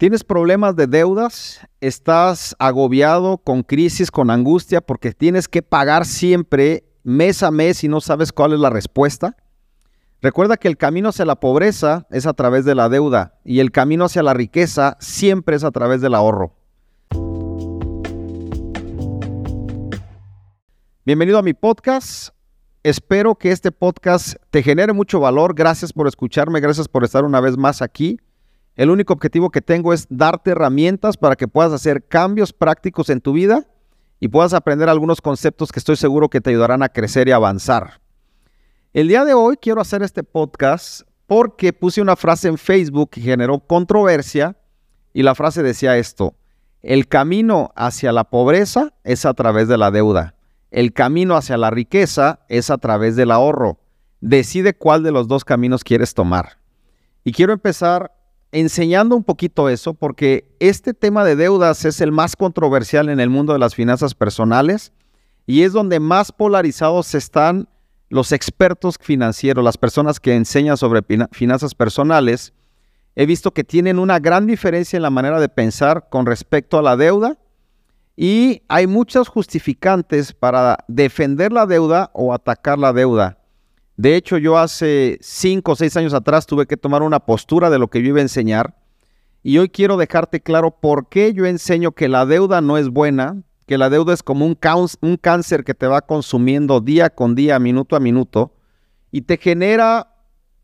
¿Tienes problemas de deudas? ¿Estás agobiado con crisis, con angustia porque tienes que pagar siempre mes a mes y no sabes cuál es la respuesta? Recuerda que el camino hacia la pobreza es a través de la deuda y el camino hacia la riqueza siempre es a través del ahorro. Bienvenido a mi podcast. Espero que este podcast te genere mucho valor. Gracias por escucharme, gracias por estar una vez más aquí. El único objetivo que tengo es darte herramientas para que puedas hacer cambios prácticos en tu vida y puedas aprender algunos conceptos que estoy seguro que te ayudarán a crecer y avanzar. El día de hoy quiero hacer este podcast porque puse una frase en Facebook que generó controversia y la frase decía esto, el camino hacia la pobreza es a través de la deuda, el camino hacia la riqueza es a través del ahorro. Decide cuál de los dos caminos quieres tomar. Y quiero empezar enseñando un poquito eso, porque este tema de deudas es el más controversial en el mundo de las finanzas personales y es donde más polarizados están los expertos financieros, las personas que enseñan sobre finanzas personales. He visto que tienen una gran diferencia en la manera de pensar con respecto a la deuda y hay muchos justificantes para defender la deuda o atacar la deuda. De hecho, yo hace cinco o seis años atrás tuve que tomar una postura de lo que yo iba a enseñar. Y hoy quiero dejarte claro por qué yo enseño que la deuda no es buena, que la deuda es como un, un cáncer que te va consumiendo día con día, minuto a minuto, y te genera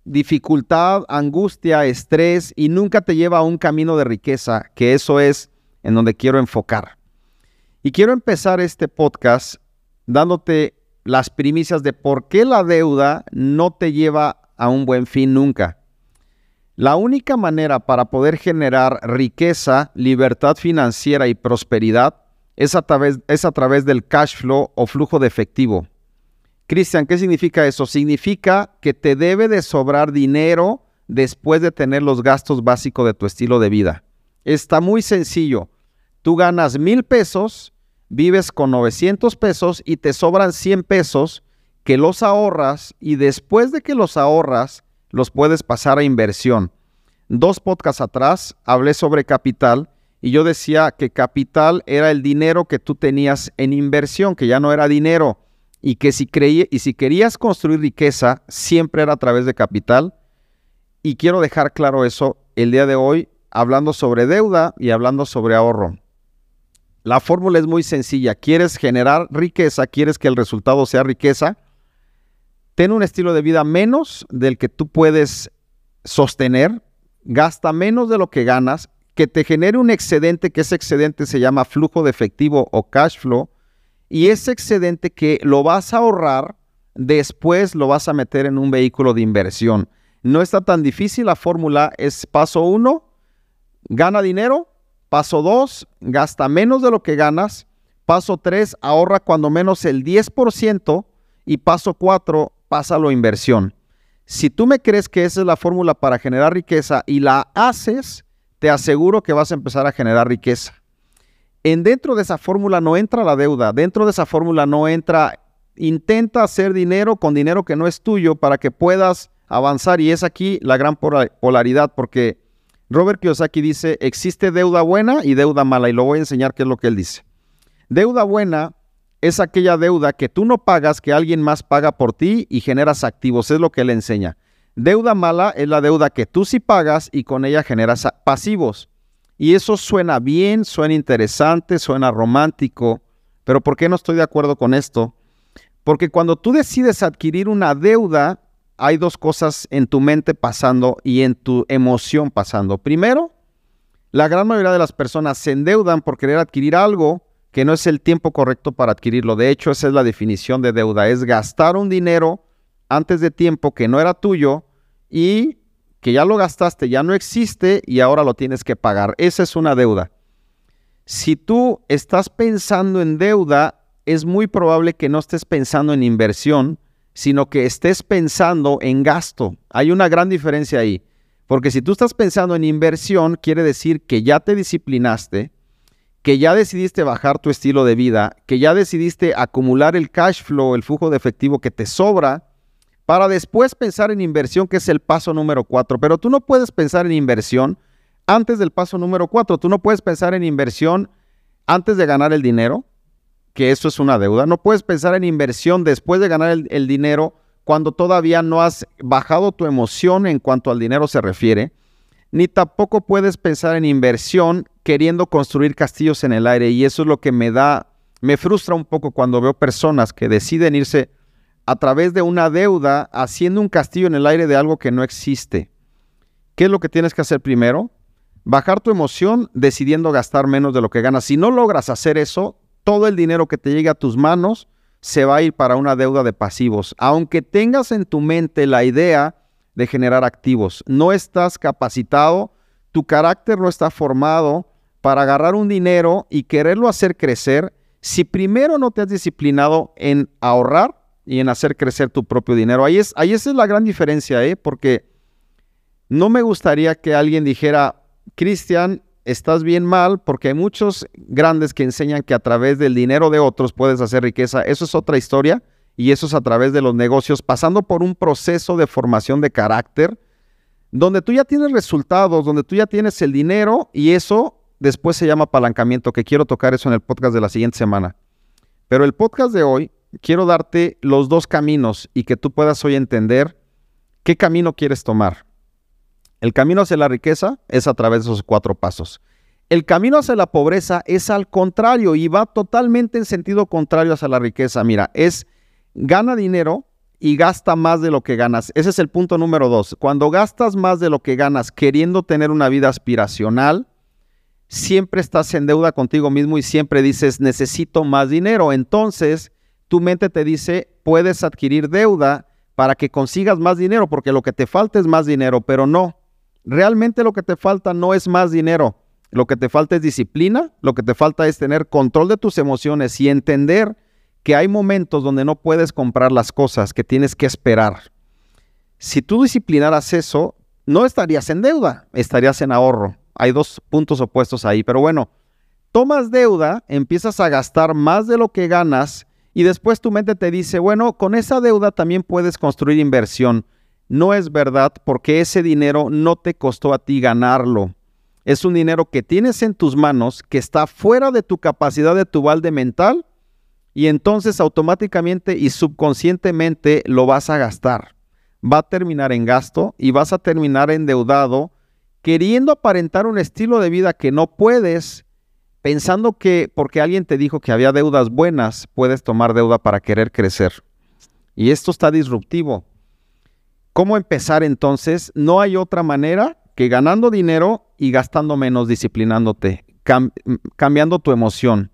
dificultad, angustia, estrés y nunca te lleva a un camino de riqueza, que eso es en donde quiero enfocar. Y quiero empezar este podcast dándote las primicias de por qué la deuda no te lleva a un buen fin nunca. La única manera para poder generar riqueza, libertad financiera y prosperidad es a través, es a través del cash flow o flujo de efectivo. Cristian, ¿qué significa eso? Significa que te debe de sobrar dinero después de tener los gastos básicos de tu estilo de vida. Está muy sencillo. Tú ganas mil pesos vives con 900 pesos y te sobran 100 pesos que los ahorras y después de que los ahorras, los puedes pasar a inversión. Dos podcasts atrás hablé sobre capital y yo decía que capital era el dinero que tú tenías en inversión, que ya no era dinero y que si, creí, y si querías construir riqueza, siempre era a través de capital. Y quiero dejar claro eso el día de hoy, hablando sobre deuda y hablando sobre ahorro. La fórmula es muy sencilla. ¿Quieres generar riqueza? ¿Quieres que el resultado sea riqueza? Ten un estilo de vida menos del que tú puedes sostener. Gasta menos de lo que ganas. Que te genere un excedente, que ese excedente se llama flujo de efectivo o cash flow. Y ese excedente que lo vas a ahorrar, después lo vas a meter en un vehículo de inversión. No está tan difícil. La fórmula es paso uno, gana dinero, Paso 2, gasta menos de lo que ganas. Paso 3, ahorra cuando menos el 10%. Y paso 4, pásalo a inversión. Si tú me crees que esa es la fórmula para generar riqueza y la haces, te aseguro que vas a empezar a generar riqueza. En dentro de esa fórmula no entra la deuda, dentro de esa fórmula no entra, intenta hacer dinero con dinero que no es tuyo para que puedas avanzar y es aquí la gran polaridad porque Robert Kiyosaki dice, existe deuda buena y deuda mala, y lo voy a enseñar qué es lo que él dice. Deuda buena es aquella deuda que tú no pagas, que alguien más paga por ti y generas activos, es lo que él enseña. Deuda mala es la deuda que tú sí pagas y con ella generas pasivos. Y eso suena bien, suena interesante, suena romántico, pero ¿por qué no estoy de acuerdo con esto? Porque cuando tú decides adquirir una deuda, hay dos cosas en tu mente pasando y en tu emoción pasando. Primero, la gran mayoría de las personas se endeudan por querer adquirir algo que no es el tiempo correcto para adquirirlo. De hecho, esa es la definición de deuda, es gastar un dinero antes de tiempo que no era tuyo y que ya lo gastaste, ya no existe y ahora lo tienes que pagar. Esa es una deuda. Si tú estás pensando en deuda, es muy probable que no estés pensando en inversión, sino que estés pensando en gasto. Hay una gran diferencia ahí. Porque si tú estás pensando en inversión, quiere decir que ya te disciplinaste, que ya decidiste bajar tu estilo de vida, que ya decidiste acumular el cash flow, el flujo de efectivo que te sobra, para después pensar en inversión, que es el paso número cuatro. Pero tú no puedes pensar en inversión antes del paso número cuatro. Tú no puedes pensar en inversión antes de ganar el dinero, que eso es una deuda. No puedes pensar en inversión después de ganar el, dinero cuando todavía no has bajado tu emoción en cuanto al dinero se refiere. Ni tampoco puedes pensar en inversión queriendo construir castillos en el aire. Y eso es lo que me da, me frustra un poco cuando veo personas que deciden irse a través de una deuda haciendo un castillo en el aire de algo que no existe. ¿Qué es lo que tienes que hacer primero? Bajar tu emoción decidiendo gastar menos de lo que ganas. Si no logras hacer eso, todo el dinero que te llegue a tus manos se va a ir para una deuda de pasivos. Aunque tengas en tu mente la idea de generar activos, no estás capacitado, tu carácter no está formado para agarrar un dinero y quererlo hacer crecer si primero no te has disciplinado en ahorrar y en hacer crecer tu propio dinero. Ahí, es, ahí esa es la gran diferencia, ¿eh? porque no me gustaría que alguien dijera, Cristian, estás bien mal porque hay muchos grandes que enseñan que a través del dinero de otros puedes hacer riqueza. Eso es otra historia y eso es a través de los negocios, pasando por un proceso de formación de carácter, donde tú ya tienes resultados, donde tú ya tienes el dinero y eso después se llama apalancamiento, que quiero tocar eso en el podcast de la siguiente semana. Pero el podcast de hoy, quiero darte los dos caminos y que tú puedas hoy entender qué camino quieres tomar. El camino hacia la riqueza es a través de esos cuatro pasos. El camino hacia la pobreza es al contrario y va totalmente en sentido contrario hacia la riqueza. Mira, es gana dinero y gasta más de lo que ganas. Ese es el punto número dos. Cuando gastas más de lo que ganas queriendo tener una vida aspiracional, siempre estás en deuda contigo mismo y siempre dices, necesito más dinero. Entonces, tu mente te dice, puedes adquirir deuda para que consigas más dinero, porque lo que te falta es más dinero, pero no. Realmente lo que te falta no es más dinero, lo que te falta es disciplina, lo que te falta es tener control de tus emociones y entender que hay momentos donde no puedes comprar las cosas, que tienes que esperar. Si tú disciplinaras eso, no estarías en deuda, estarías en ahorro. Hay dos puntos opuestos ahí, pero bueno, tomas deuda, empiezas a gastar más de lo que ganas y después tu mente te dice, bueno, con esa deuda también puedes construir inversión no es verdad porque ese dinero no te costó a ti ganarlo. Es un dinero que tienes en tus manos, que está fuera de tu capacidad de tu balde mental y entonces automáticamente y subconscientemente lo vas a gastar. Va a terminar en gasto y vas a terminar endeudado queriendo aparentar un estilo de vida que no puedes, pensando que porque alguien te dijo que había deudas buenas, puedes tomar deuda para querer crecer. Y esto está disruptivo. ¿Cómo empezar entonces? No hay otra manera que ganando dinero y gastando menos, disciplinándote, cambiando tu emoción.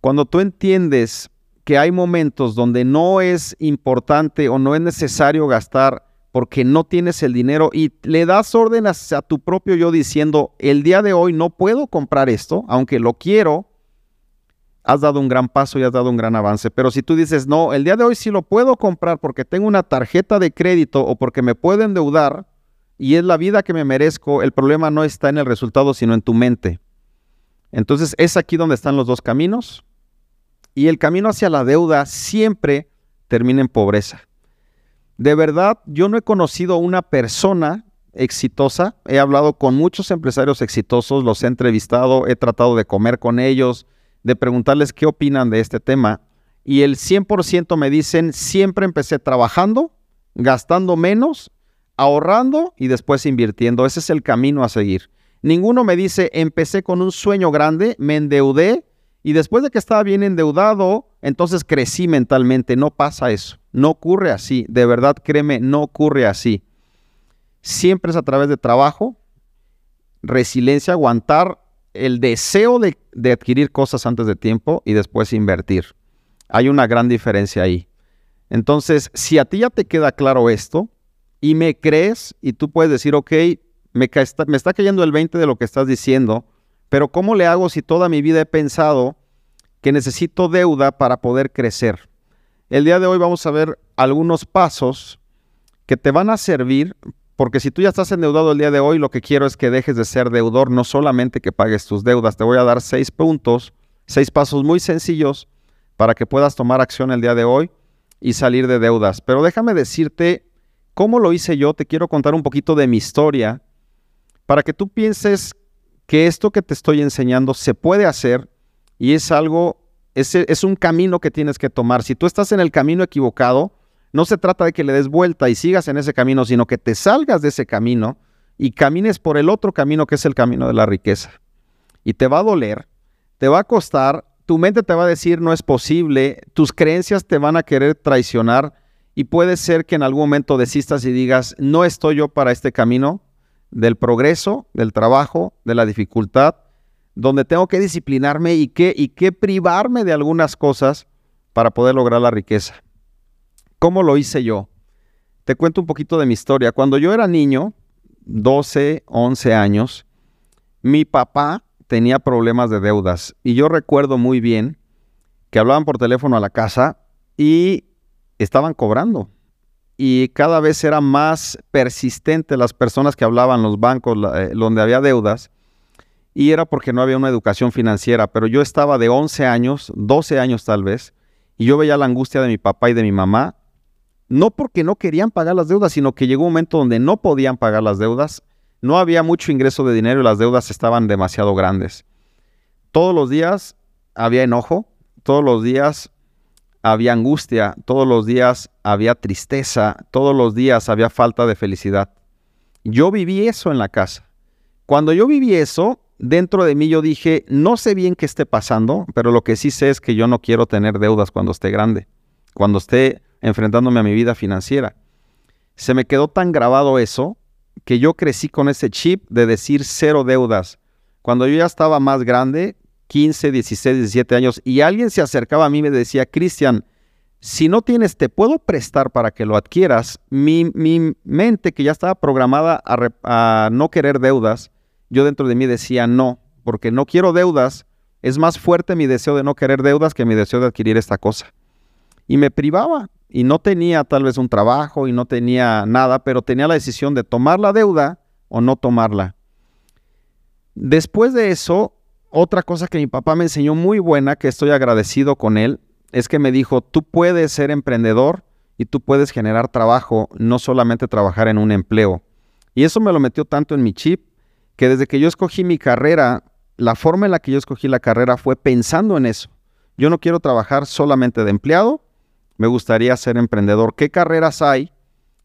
Cuando tú entiendes que hay momentos donde no es importante o no es necesario gastar porque no tienes el dinero y le das órdenes a tu propio yo diciendo, el día de hoy no puedo comprar esto, aunque lo quiero, has dado un gran paso y has dado un gran avance. Pero si tú dices, no, el día de hoy sí lo puedo comprar porque tengo una tarjeta de crédito o porque me puedo endeudar y es la vida que me merezco, el problema no está en el resultado, sino en tu mente. Entonces es aquí donde están los dos caminos. Y el camino hacia la deuda siempre termina en pobreza. De verdad, yo no he conocido una persona exitosa. He hablado con muchos empresarios exitosos, los he entrevistado, he tratado de comer con ellos, de preguntarles qué opinan de este tema y el 100% me dicen, siempre empecé trabajando, gastando menos, ahorrando y después invirtiendo. Ese es el camino a seguir. Ninguno me dice, empecé con un sueño grande, me endeudé y después de que estaba bien endeudado, entonces crecí mentalmente. No pasa eso. No ocurre así. De verdad, créeme, no ocurre así. Siempre es a través de trabajo, resiliencia, aguantar el deseo de, adquirir cosas antes de tiempo y después invertir. Hay una gran diferencia ahí. Entonces, si a ti ya te queda claro esto y me crees y tú puedes decir, ok, me, me está cayendo el 20 de lo que estás diciendo, pero ¿cómo le hago si toda mi vida he pensado que necesito deuda para poder crecer? El día de hoy vamos a ver algunos pasos que te van a servir porque si tú ya estás endeudado el día de hoy, lo que quiero es que dejes de ser deudor, no solamente que pagues tus deudas. Te voy a dar seis puntos, seis pasos muy sencillos para que puedas tomar acción el día de hoy y salir de deudas. Pero déjame decirte cómo lo hice yo. Te quiero contar un poquito de mi historia para que tú pienses que esto que te estoy enseñando se puede hacer y es algo, es, es un camino que tienes que tomar. Si tú estás en el camino equivocado, no se trata de que le des vuelta y sigas en ese camino, sino que te salgas de ese camino y camines por el otro camino que es el camino de la riqueza. Y te va a doler, te va a costar, tu mente te va a decir no es posible, tus creencias te van a querer traicionar y puede ser que en algún momento desistas y digas, no estoy yo para este camino del progreso, del trabajo, de la dificultad, donde tengo que disciplinarme y que, y que privarme de algunas cosas para poder lograr la riqueza. ¿Cómo lo hice yo? Te cuento un poquito de mi historia. Cuando yo era niño, 12, 11 años, mi papá tenía problemas de deudas y yo recuerdo muy bien que hablaban por teléfono a la casa y estaban cobrando. Y cada vez era más persistente las personas que hablaban, los bancos, eh, donde había deudas, y era porque no había una educación financiera. Pero yo estaba de 11 años, 12 años tal vez, y yo veía la angustia de mi papá y de mi mamá, no porque no querían pagar las deudas, sino que llegó un momento donde no podían pagar las deudas, no había mucho ingreso de dinero y las deudas estaban demasiado grandes. Todos los días había enojo, todos los días había angustia, todos los días había tristeza, todos los días había falta de felicidad. Yo viví eso en la casa. Cuando yo viví eso, dentro de mí yo dije, no sé bien qué esté pasando, pero lo que sí sé es que yo no quiero tener deudas cuando esté grande, cuando esté enfrentándome a mi vida financiera. Se me quedó tan grabado eso que yo crecí con ese chip de decir cero deudas. Cuando yo ya estaba más grande, 15, 16, 17 años y alguien se acercaba a mí y me decía, Cristian, si no tienes, te puedo prestar para que lo adquieras. Mi, mente, que ya estaba programada a, a no querer deudas, yo dentro de mí decía no, porque no quiero deudas. Es más fuerte mi deseo de no querer deudas que mi deseo de adquirir esta cosa. Y me privaba y no tenía tal vez un trabajo y no tenía nada, pero tenía la decisión de tomar la deuda o no tomarla. Después de eso, otra cosa que mi papá me enseñó muy buena, que estoy agradecido con él, es que me dijo, tú puedes ser emprendedor y tú puedes generar trabajo, no solamente trabajar en un empleo. Y eso me lo metió tanto en mi chip, que desde que yo escogí mi carrera, la forma en la que yo escogí la carrera fue pensando en eso. Yo no quiero trabajar solamente de empleado, me gustaría ser emprendedor. ¿Qué carreras hay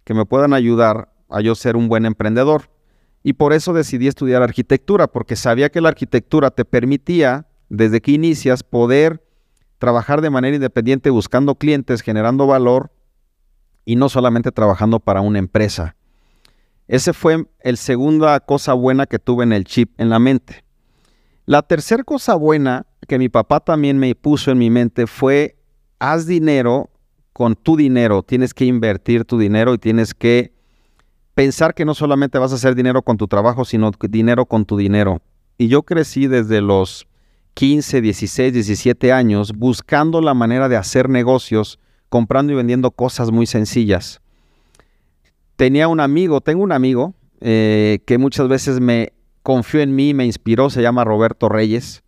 que me puedan ayudar a yo ser un buen emprendedor? Y por eso decidí estudiar arquitectura, porque sabía que la arquitectura te permitía, desde que inicias, poder trabajar de manera independiente buscando clientes, generando valor y no solamente trabajando para una empresa. Ese fue el segunda cosa buena que tuve en el chip, en la mente. La tercera cosa buena que mi papá también me puso en mi mente fue, haz dinero con tu dinero, tienes que invertir tu dinero y tienes que pensar que no solamente vas a hacer dinero con tu trabajo, sino dinero con tu dinero. Y yo crecí desde los 15, 16, 17 años buscando la manera de hacer negocios, comprando y vendiendo cosas muy sencillas. Tenía un amigo, tengo un amigo eh, que muchas veces me confió en mí, me inspiró, se llama Roberto Reyes.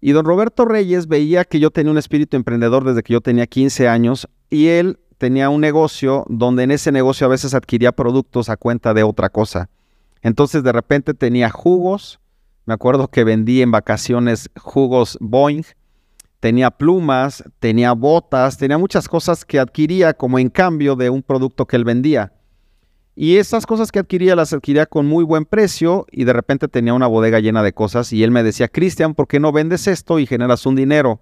Y don Roberto Reyes veía que yo tenía un espíritu emprendedor desde que yo tenía 15 años y él tenía un negocio donde en ese negocio a veces adquiría productos a cuenta de otra cosa. Entonces de repente tenía jugos, me acuerdo que vendí en vacaciones jugos Boeing, tenía plumas, tenía botas, tenía muchas cosas que adquiría como en cambio de un producto que él vendía. Y esas cosas que adquiría las adquiría con muy buen precio y de repente tenía una bodega llena de cosas y él me decía, Cristian, ¿por qué no vendes esto y generas un dinero?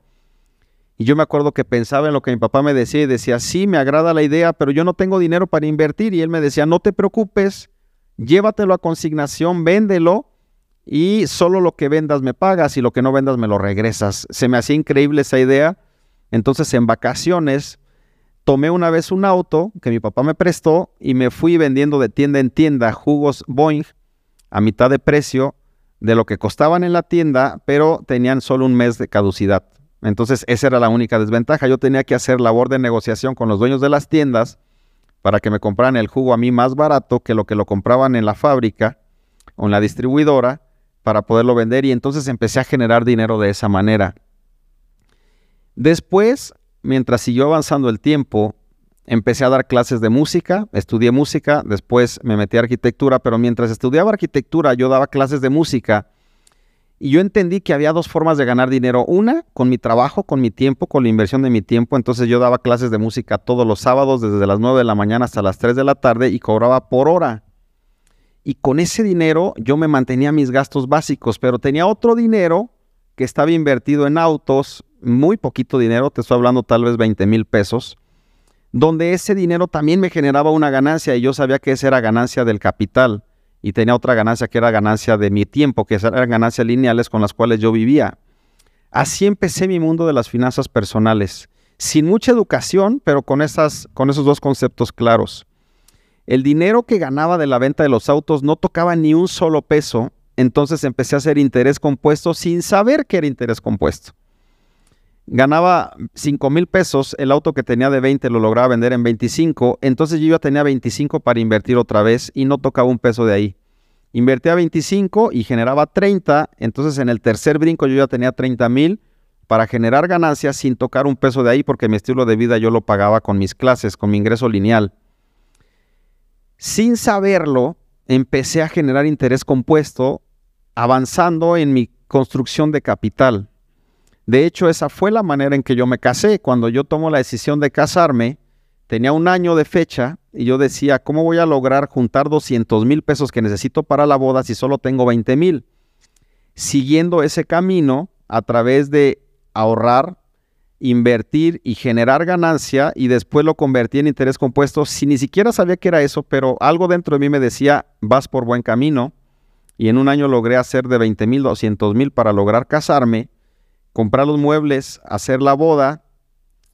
Y yo me acuerdo que pensaba en lo que mi papá me decía y decía, sí, me agrada la idea, pero yo no tengo dinero para invertir. Y él me decía, no te preocupes, llévatelo a consignación, véndelo y solo lo que vendas me pagas y lo que no vendas me lo regresas. Se me hacía increíble esa idea. Entonces en vacaciones tomé una vez un auto que mi papá me prestó y me fui vendiendo de tienda en tienda jugos Boeing a mitad de precio de lo que costaban en la tienda, pero tenían solo un mes de caducidad. Entonces esa era la única desventaja. Yo tenía que hacer labor de negociación con los dueños de las tiendas para que me compraran el jugo a mí más barato que lo que lo compraban en la fábrica o en la distribuidora para poderlo vender y entonces empecé a generar dinero de esa manera. Después, mientras siguió avanzando el tiempo, empecé a dar clases de música, estudié música, después me metí a arquitectura, pero mientras estudiaba arquitectura yo daba clases de música y yo entendí que había dos formas de ganar dinero. Una, con mi trabajo, con mi tiempo, con la inversión de mi tiempo. Entonces yo daba clases de música todos los sábados desde las 9 de la mañana hasta las 3 de la tarde y cobraba por hora. Y con ese dinero yo me mantenía mis gastos básicos, pero tenía otro dinero que estaba invertido en autos, muy poquito dinero, te estoy hablando tal vez 20 mil pesos, donde ese dinero también me generaba una ganancia y yo sabía que esa era ganancia del capital y tenía otra ganancia que era ganancia de mi tiempo, que eran ganancias lineales con las cuales yo vivía. Así empecé mi mundo de las finanzas personales, sin mucha educación, pero con, esos dos conceptos claros. El dinero que ganaba de la venta de los autos no tocaba ni un solo peso, entonces empecé a hacer interés compuesto sin saber que era interés compuesto. Ganaba 5 mil pesos, el auto que tenía de 20 lo lograba vender en 25, entonces yo ya tenía 25 para invertir otra vez y no tocaba un peso de ahí. Invertía 25 y generaba 30, entonces en el tercer brinco yo ya tenía 30 mil para generar ganancias sin tocar un peso de ahí porque mi estilo de vida yo lo pagaba con mis clases, con mi ingreso lineal. Sin saberlo, empecé a generar interés compuesto avanzando en mi construcción de capital. De hecho, esa fue la manera en que yo me casé. Cuando yo tomo la decisión de casarme, tenía un año de fecha y yo decía, ¿cómo voy a lograr juntar 200 mil pesos que necesito para la boda si solo tengo 20 mil? Siguiendo ese camino a través de ahorrar, invertir y generar ganancia y después lo convertí en interés compuesto, si ni siquiera sabía que era eso, pero algo dentro de mí me decía, vas por buen camino. Y en un año logré hacer de 20 mil, 200 mil para lograr casarme comprar los muebles, hacer la boda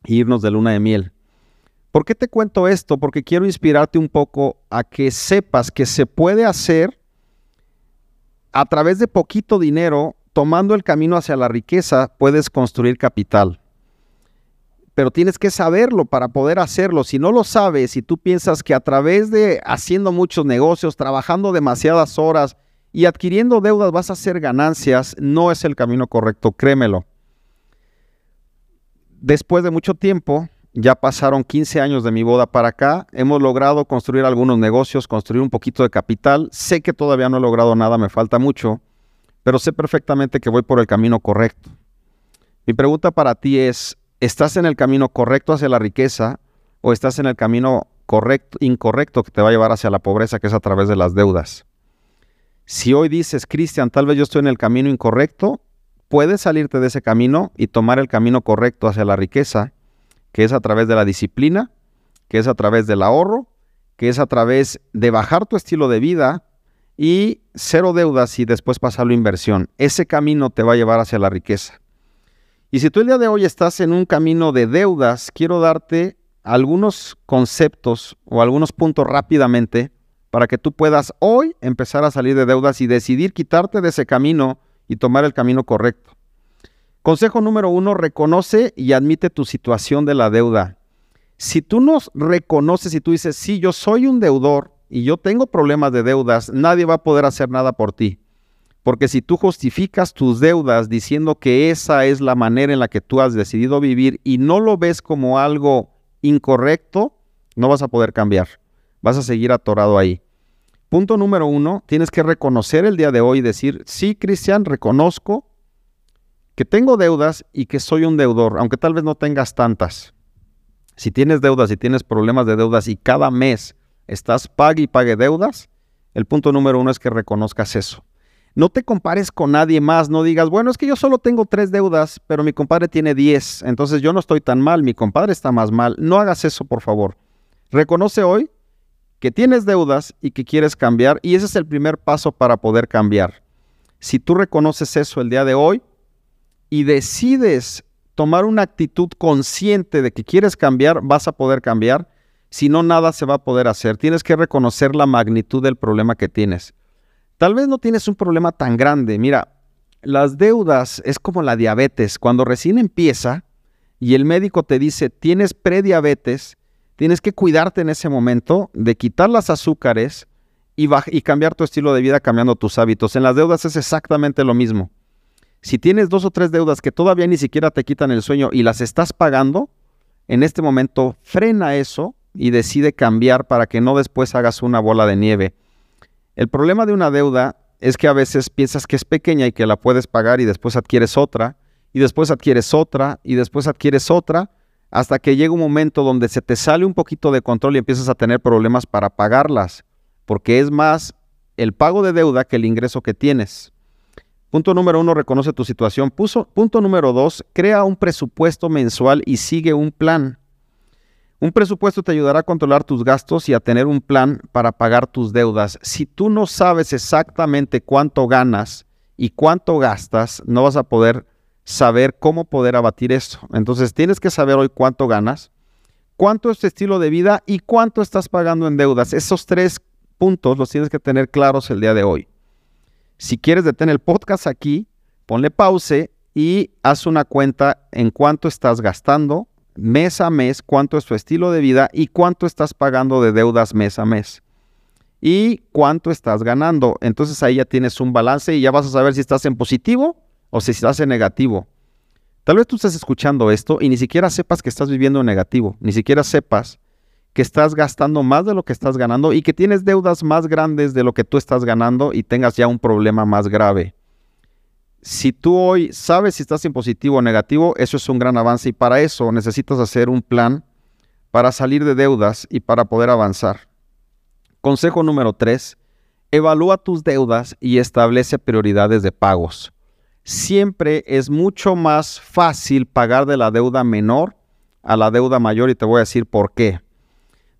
e irnos de luna de miel. ¿Por qué te cuento esto? Porque quiero inspirarte un poco a que sepas que se puede hacer a través de poquito dinero, tomando el camino hacia la riqueza, puedes construir capital. Pero tienes que saberlo para poder hacerlo. Si no lo sabes, si tú piensas que a través de haciendo muchos negocios, trabajando demasiadas horas, y adquiriendo deudas vas a hacer ganancias, no es el camino correcto, créemelo. Después de mucho tiempo, ya pasaron 15 años de mi boda para acá, hemos logrado construir algunos negocios, construir un poquito de capital. Sé que todavía no he logrado nada, me falta mucho, pero sé perfectamente que voy por el camino correcto. Mi pregunta para ti es, ¿estás en el camino correcto hacia la riqueza o estás en el camino correcto, incorrecto que te va a llevar hacia la pobreza, que es a través de las deudas? Si hoy dices, Cristian, tal vez yo estoy en el camino incorrecto, puedes salirte de ese camino y tomar el camino correcto hacia la riqueza, que es a través de la disciplina, que es a través del ahorro, que es a través de bajar tu estilo de vida y cero deudas y después pasarlo a inversión. Ese camino te va a llevar hacia la riqueza. Y si tú el día de hoy estás en un camino de deudas, quiero darte algunos conceptos o algunos puntos rápidamente para que tú puedas hoy empezar a salir de deudas y decidir quitarte de ese camino y tomar el camino correcto. Consejo número uno, reconoce y admite tu situación de la deuda. Si tú no reconoces y tú dices, sí, yo soy un deudor y yo tengo problemas de deudas, nadie va a poder hacer nada por ti. Porque si tú justificas tus deudas diciendo que esa es la manera en la que tú has decidido vivir y no lo ves como algo incorrecto, no vas a poder cambiar vas a seguir atorado ahí. Punto número uno, tienes que reconocer el día de hoy y decir, sí, Cristian, reconozco que tengo deudas y que soy un deudor, aunque tal vez no tengas tantas. Si tienes deudas y tienes problemas de deudas y cada mes estás pague y pague deudas, el punto número uno es que reconozcas eso. No te compares con nadie más, no digas, bueno, es que yo solo tengo tres deudas, pero mi compadre tiene diez, entonces yo no estoy tan mal, mi compadre está más mal. No hagas eso, por favor. Reconoce hoy que tienes deudas y que quieres cambiar y ese es el primer paso para poder cambiar. Si tú reconoces eso el día de hoy y decides tomar una actitud consciente de que quieres cambiar, vas a poder cambiar. Si no, nada se va a poder hacer. Tienes que reconocer la magnitud del problema que tienes. Tal vez no tienes un problema tan grande. Mira, las deudas es como la diabetes. Cuando recién empieza y el médico te dice, tienes prediabetes, Tienes que cuidarte en ese momento de quitar las azúcares y, cambiar tu estilo de vida cambiando tus hábitos. En las deudas es exactamente lo mismo. Si tienes dos o tres deudas que todavía ni siquiera te quitan el sueño y las estás pagando, en este momento frena eso y decide cambiar para que no después hagas una bola de nieve. El problema de una deuda es que a veces piensas que es pequeña y que la puedes pagar y después adquieres otra, y después adquieres otra, y después adquieres otra, hasta que llega un momento donde se te sale un poquito de control y empiezas a tener problemas para pagarlas, porque es más el pago de deuda que el ingreso que tienes. Punto número uno, reconoce tu situación. punto número dos, crea un presupuesto mensual y sigue un plan. Un presupuesto te ayudará a controlar tus gastos y a tener un plan para pagar tus deudas. Si tú no sabes exactamente cuánto ganas y cuánto gastas, no vas a poder saber cómo poder abatir esto. Entonces tienes que saber hoy cuánto ganas, cuánto es tu estilo de vida y cuánto estás pagando en deudas. Esos tres puntos los tienes que tener claros el día de hoy. Si quieres detener el podcast aquí, ponle pause y haz una cuenta en cuánto estás gastando, mes a mes cuánto es tu estilo de vida y cuánto estás pagando de deudas mes a mes. Y cuánto estás ganando. Entonces ahí ya tienes un balance y ya vas a saber si estás en positivo o si estás en negativo. Tal vez tú estés escuchando esto y ni siquiera sepas que estás viviendo en negativo, ni siquiera sepas que estás gastando más de lo que estás ganando y que tienes deudas más grandes de lo que tú estás ganando y tengas ya un problema más grave si tú hoy sabes si estás en positivo o negativo, eso es un gran avance y para eso necesitas hacer un plan para salir de deudas y para poder avanzar. Consejo número 3. Evalúa tus deudas y establece prioridades de pagos. Siempre es mucho más fácil pagar de la deuda menor a la deuda mayor y te voy a decir por qué.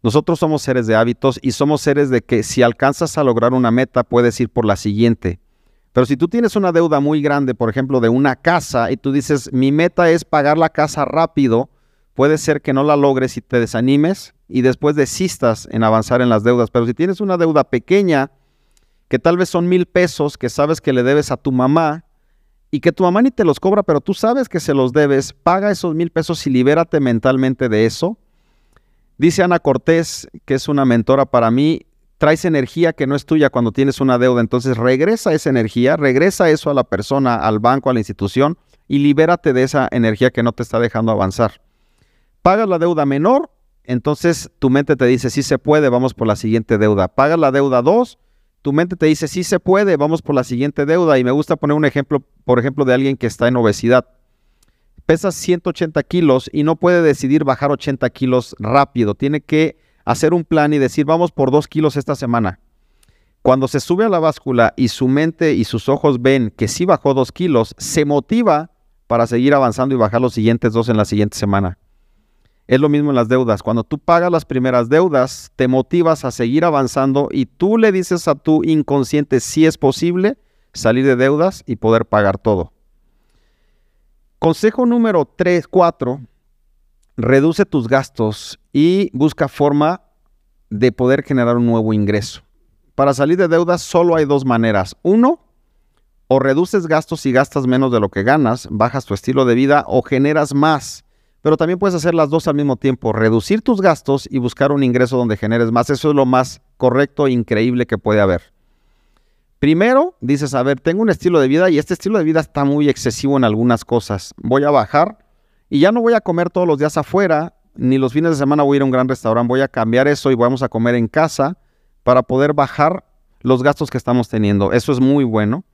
Nosotros somos seres de hábitos y somos seres de que si alcanzas a lograr una meta puedes ir por la siguiente. Pero si tú tienes una deuda muy grande, por ejemplo, de una casa, y tú dices, mi meta es pagar la casa rápido, puede ser que no la logres y te desanimes y después desistas en avanzar en las deudas. Pero si tienes una deuda pequeña, que tal vez son mil pesos que sabes que le debes a tu mamá y que tu mamá ni te los cobra, pero tú sabes que se los debes, paga esos mil pesos y libérate mentalmente de eso. Dice Ana Cortés, que es una mentora para mí, traes energía que no es tuya cuando tienes una deuda. Entonces regresa esa energía, regresa eso a la persona, al banco, a la institución y libérate de esa energía que no te está dejando avanzar. Pagas la deuda menor, entonces tu mente te dice, sí se puede, vamos por la siguiente deuda. Pagas la deuda 2, tu mente te dice, sí se puede, vamos por la siguiente deuda. Y me gusta poner un ejemplo, por ejemplo, de alguien que está en obesidad. Pesa 180 kilos y no puede decidir bajar 80 kilos rápido. Tiene que hacer un plan y decir, vamos por dos kilos esta semana. Cuando se sube a la báscula y su mente y sus ojos ven que sí bajó dos kilos, se motiva para seguir avanzando y bajar los siguientes dos en la siguiente semana. Es lo mismo en las deudas. Cuando tú pagas las primeras deudas, te motivas a seguir avanzando y tú le dices a tu inconsciente si es posible salir de deudas y poder pagar todo. Consejo número 3, 4 reduce tus gastos y busca forma de poder generar un nuevo ingreso. Para salir de deudas solo hay dos maneras. Uno, o reduces gastos y gastas menos de lo que ganas, bajas tu estilo de vida o generas más. Pero también puedes hacer las dos al mismo tiempo, reducir tus gastos y buscar un ingreso donde generes más. Eso es lo más correcto e increíble que puede haber. Primero, dices, a ver, tengo un estilo de vida y este estilo de vida está muy excesivo en algunas cosas. Voy a bajar y ya no voy a comer todos los días afuera, ni los fines de semana voy a ir a un gran restaurante, voy a cambiar eso y vamos a comer en casa para poder bajar los gastos que estamos teniendo. Eso es muy bueno.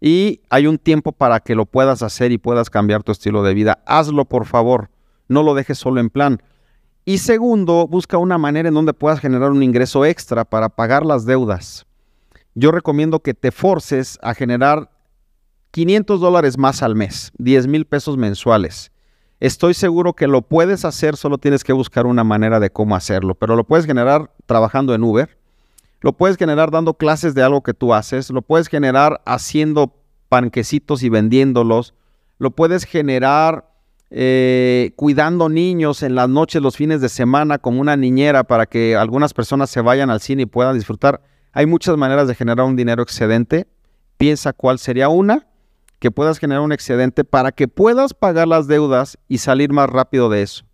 Y hay un tiempo para que lo puedas hacer y puedas cambiar tu estilo de vida. Hazlo, por favor. No lo dejes solo en plan. Y segundo, busca una manera en donde puedas generar un ingreso extra para pagar las deudas. Yo recomiendo que te forces a generar 500 dólares más al mes, 10 mil pesos mensuales. Estoy seguro que lo puedes hacer, solo tienes que buscar una manera de cómo hacerlo, pero lo puedes generar trabajando en Uber, lo puedes generar dando clases de algo que tú haces, lo puedes generar haciendo panquecitos y vendiéndolos, lo puedes generar eh, cuidando niños en las noches, los fines de semana, como una niñera para que algunas personas se vayan al cine y puedan disfrutar. Hay muchas maneras de generar un dinero excedente. Piensa cuál sería una que puedas generar un excedente para que puedas pagar las deudas y salir más rápido de eso.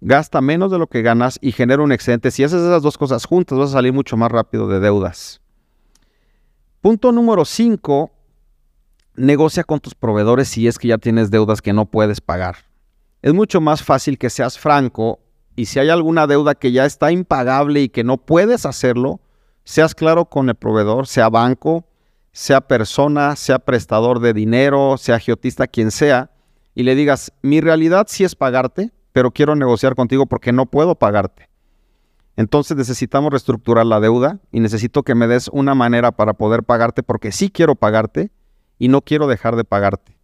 Gasta menos de lo que ganas y genera un excedente. Si haces esas dos cosas juntas, vas a salir mucho más rápido de deudas. Punto número 5. Negocia con tus proveedores si es que ya tienes deudas que no puedes pagar. Es mucho más fácil que seas franco y si hay alguna deuda que ya está impagable y que no puedes hacerlo, seas claro con el proveedor, sea banco, sea persona, sea prestador de dinero, sea geotista, quien sea, y le digas, mi realidad sí es pagarte, pero quiero negociar contigo porque no puedo pagarte. Entonces necesitamos reestructurar la deuda y necesito que me des una manera para poder pagarte porque sí quiero pagarte y no quiero dejar de pagarte.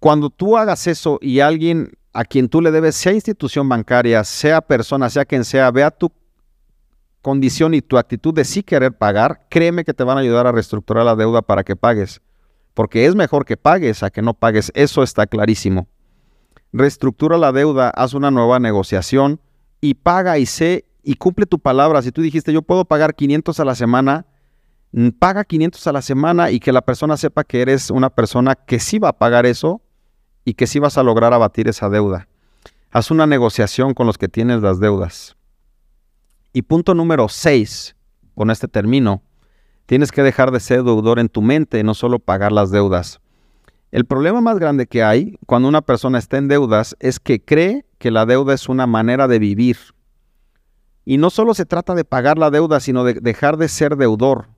Cuando tú hagas eso y alguien a quien tú le debes, sea institución bancaria, sea persona, sea quien sea, vea tu condición y tu actitud de sí querer pagar, créeme que te van a ayudar a reestructurar la deuda para que pagues. Porque es mejor que pagues a que no pagues, eso está clarísimo. Reestructura la deuda, haz una nueva negociación y paga y sé y cumple tu palabra. Si tú dijiste yo puedo pagar 500 a la semana, paga 500 a la semana y que la persona sepa que eres una persona que sí va a pagar eso y que sí vas a lograr abatir esa deuda. Haz una negociación con los que tienes las deudas. Y punto número 6, con este término, tienes que dejar de ser deudor en tu mente, no solo pagar las deudas. El problema más grande que hay cuando una persona está en deudas es que cree que la deuda es una manera de vivir. Y no solo se trata de pagar la deuda, sino de dejar de ser deudor.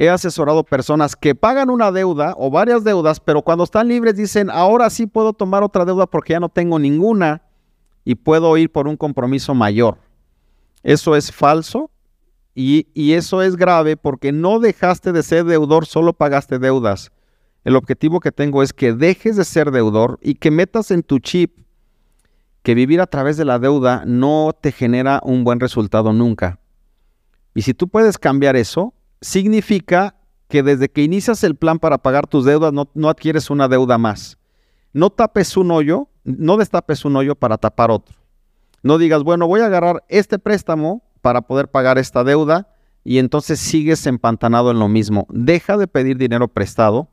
He asesorado personas que pagan una deuda o varias deudas, pero cuando están libres dicen, ahora sí puedo tomar otra deuda porque ya no tengo ninguna y puedo ir por un compromiso mayor. Eso es falso y, eso es grave porque no dejaste de ser deudor, solo pagaste deudas. El objetivo que tengo es que dejes de ser deudor y que metas en tu chip que vivir a través de la deuda no te genera un buen resultado nunca. Y si tú puedes cambiar eso, significa que desde que inicias el plan para pagar tus deudas no, no adquieres una deuda más. No tapes un hoyo, no destapes un hoyo para tapar otro. No digas, bueno, voy a agarrar este préstamo para poder pagar esta deuda y entonces sigues empantanado en lo mismo. Deja de pedir dinero prestado.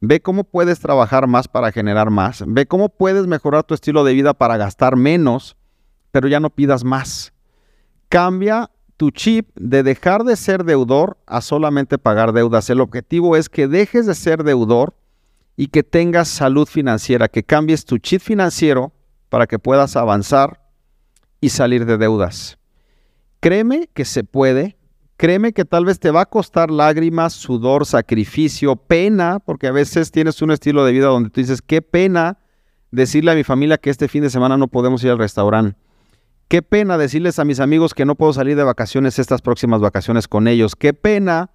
Ve cómo puedes trabajar más para generar más. Ve cómo puedes mejorar tu estilo de vida para gastar menos, pero ya no pidas más. Cambia tu chip de dejar de ser deudor a solamente pagar deudas. El objetivo es que dejes de ser deudor y que tengas salud financiera, que cambies tu chip financiero para que puedas avanzar y salir de deudas. Créeme que se puede, créeme que tal vez te va a costar lágrimas, sudor, sacrificio, pena, porque a veces tienes un estilo de vida donde tú dices, qué pena decirle a mi familia que este fin de semana no podemos ir al restaurante. Qué pena decirles a mis amigos que no puedo salir de vacaciones estas próximas vacaciones con ellos. Qué pena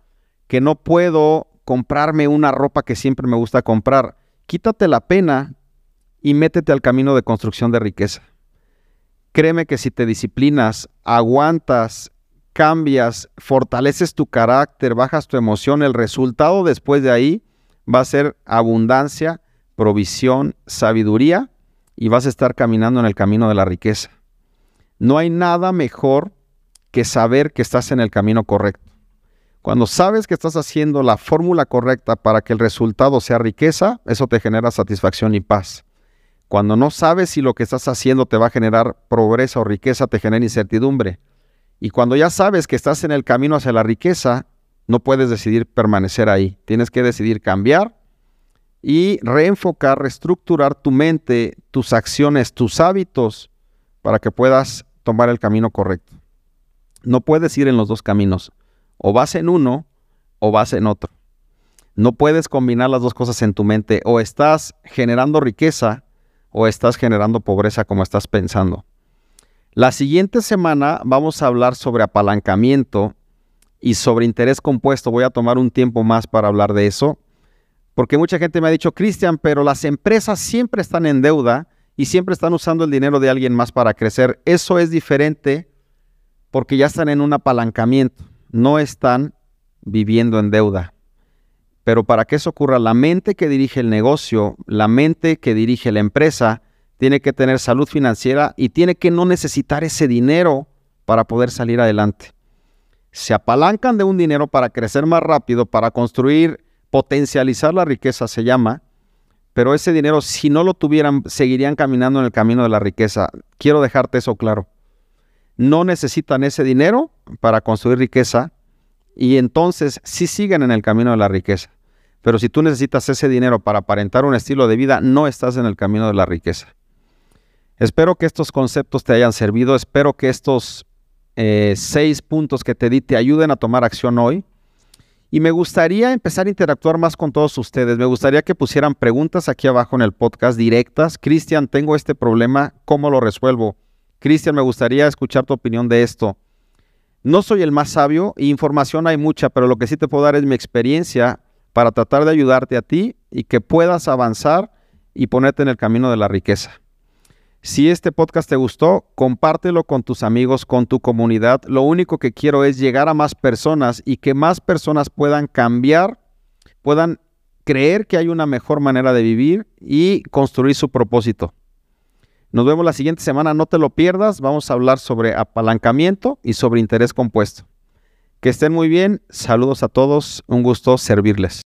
que no puedo comprarme una ropa que siempre me gusta comprar. Quítate la pena y métete al camino de construcción de riqueza. Créeme que si te disciplinas, aguantas, cambias, fortaleces tu carácter, bajas tu emoción, el resultado después de ahí va a ser abundancia, provisión, sabiduría y vas a estar caminando en el camino de la riqueza. No hay nada mejor que saber que estás en el camino correcto. Cuando sabes que estás haciendo la fórmula correcta para que el resultado sea riqueza, eso te genera satisfacción y paz. Cuando no sabes si lo que estás haciendo te va a generar progreso o riqueza, te genera incertidumbre. Y cuando ya sabes que estás en el camino hacia la riqueza, no puedes decidir permanecer ahí. Tienes que decidir cambiar y reenfocar, reestructurar tu mente, tus acciones, tus hábitos para que puedas tomar el camino correcto. No puedes ir en los dos caminos. O vas en uno o vas en otro. No puedes combinar las dos cosas en tu mente. O estás generando riqueza o estás generando pobreza como estás pensando. La siguiente semana vamos a hablar sobre apalancamiento y sobre interés compuesto. Voy a tomar un tiempo más para hablar de eso, porque mucha gente me ha dicho, Cristian, pero las empresas siempre están en deuda y siempre están usando el dinero de alguien más para crecer. Eso es diferente porque ya están en un apalancamiento, no están viviendo en deuda. Pero para que eso ocurra, la mente que dirige el negocio, la mente que dirige la empresa, tiene que tener salud financiera y tiene que no necesitar ese dinero para poder salir adelante. Se apalancan de un dinero para crecer más rápido, para construir, potencializar la riqueza, se llama, pero ese dinero, si no lo tuvieran, seguirían caminando en el camino de la riqueza. Quiero dejarte eso claro. No necesitan ese dinero para construir riqueza, y entonces sí siguen en el camino de la riqueza. Pero si tú necesitas ese dinero para aparentar un estilo de vida, no estás en el camino de la riqueza. Espero que estos conceptos te hayan servido, espero que estos eh, seis puntos que te di te ayuden a tomar acción hoy. Y me gustaría empezar a interactuar más con todos ustedes. Me gustaría que pusieran preguntas aquí abajo en el podcast directas. Cristian, tengo este problema, ¿cómo lo resuelvo? Cristian, me gustaría escuchar tu opinión de esto. No soy el más sabio información hay mucha, pero lo que sí te puedo dar es mi experiencia para tratar de ayudarte a ti y que puedas avanzar y ponerte en el camino de la riqueza. Si este podcast te gustó, compártelo con tus amigos, con tu comunidad. Lo único que quiero es llegar a más personas y que más personas puedan cambiar, puedan creer que hay una mejor manera de vivir y construir su propósito. Nos vemos la siguiente semana, no te lo pierdas. Vamos a hablar sobre apalancamiento y sobre interés compuesto. Que estén muy bien. Saludos a todos. Un gusto servirles.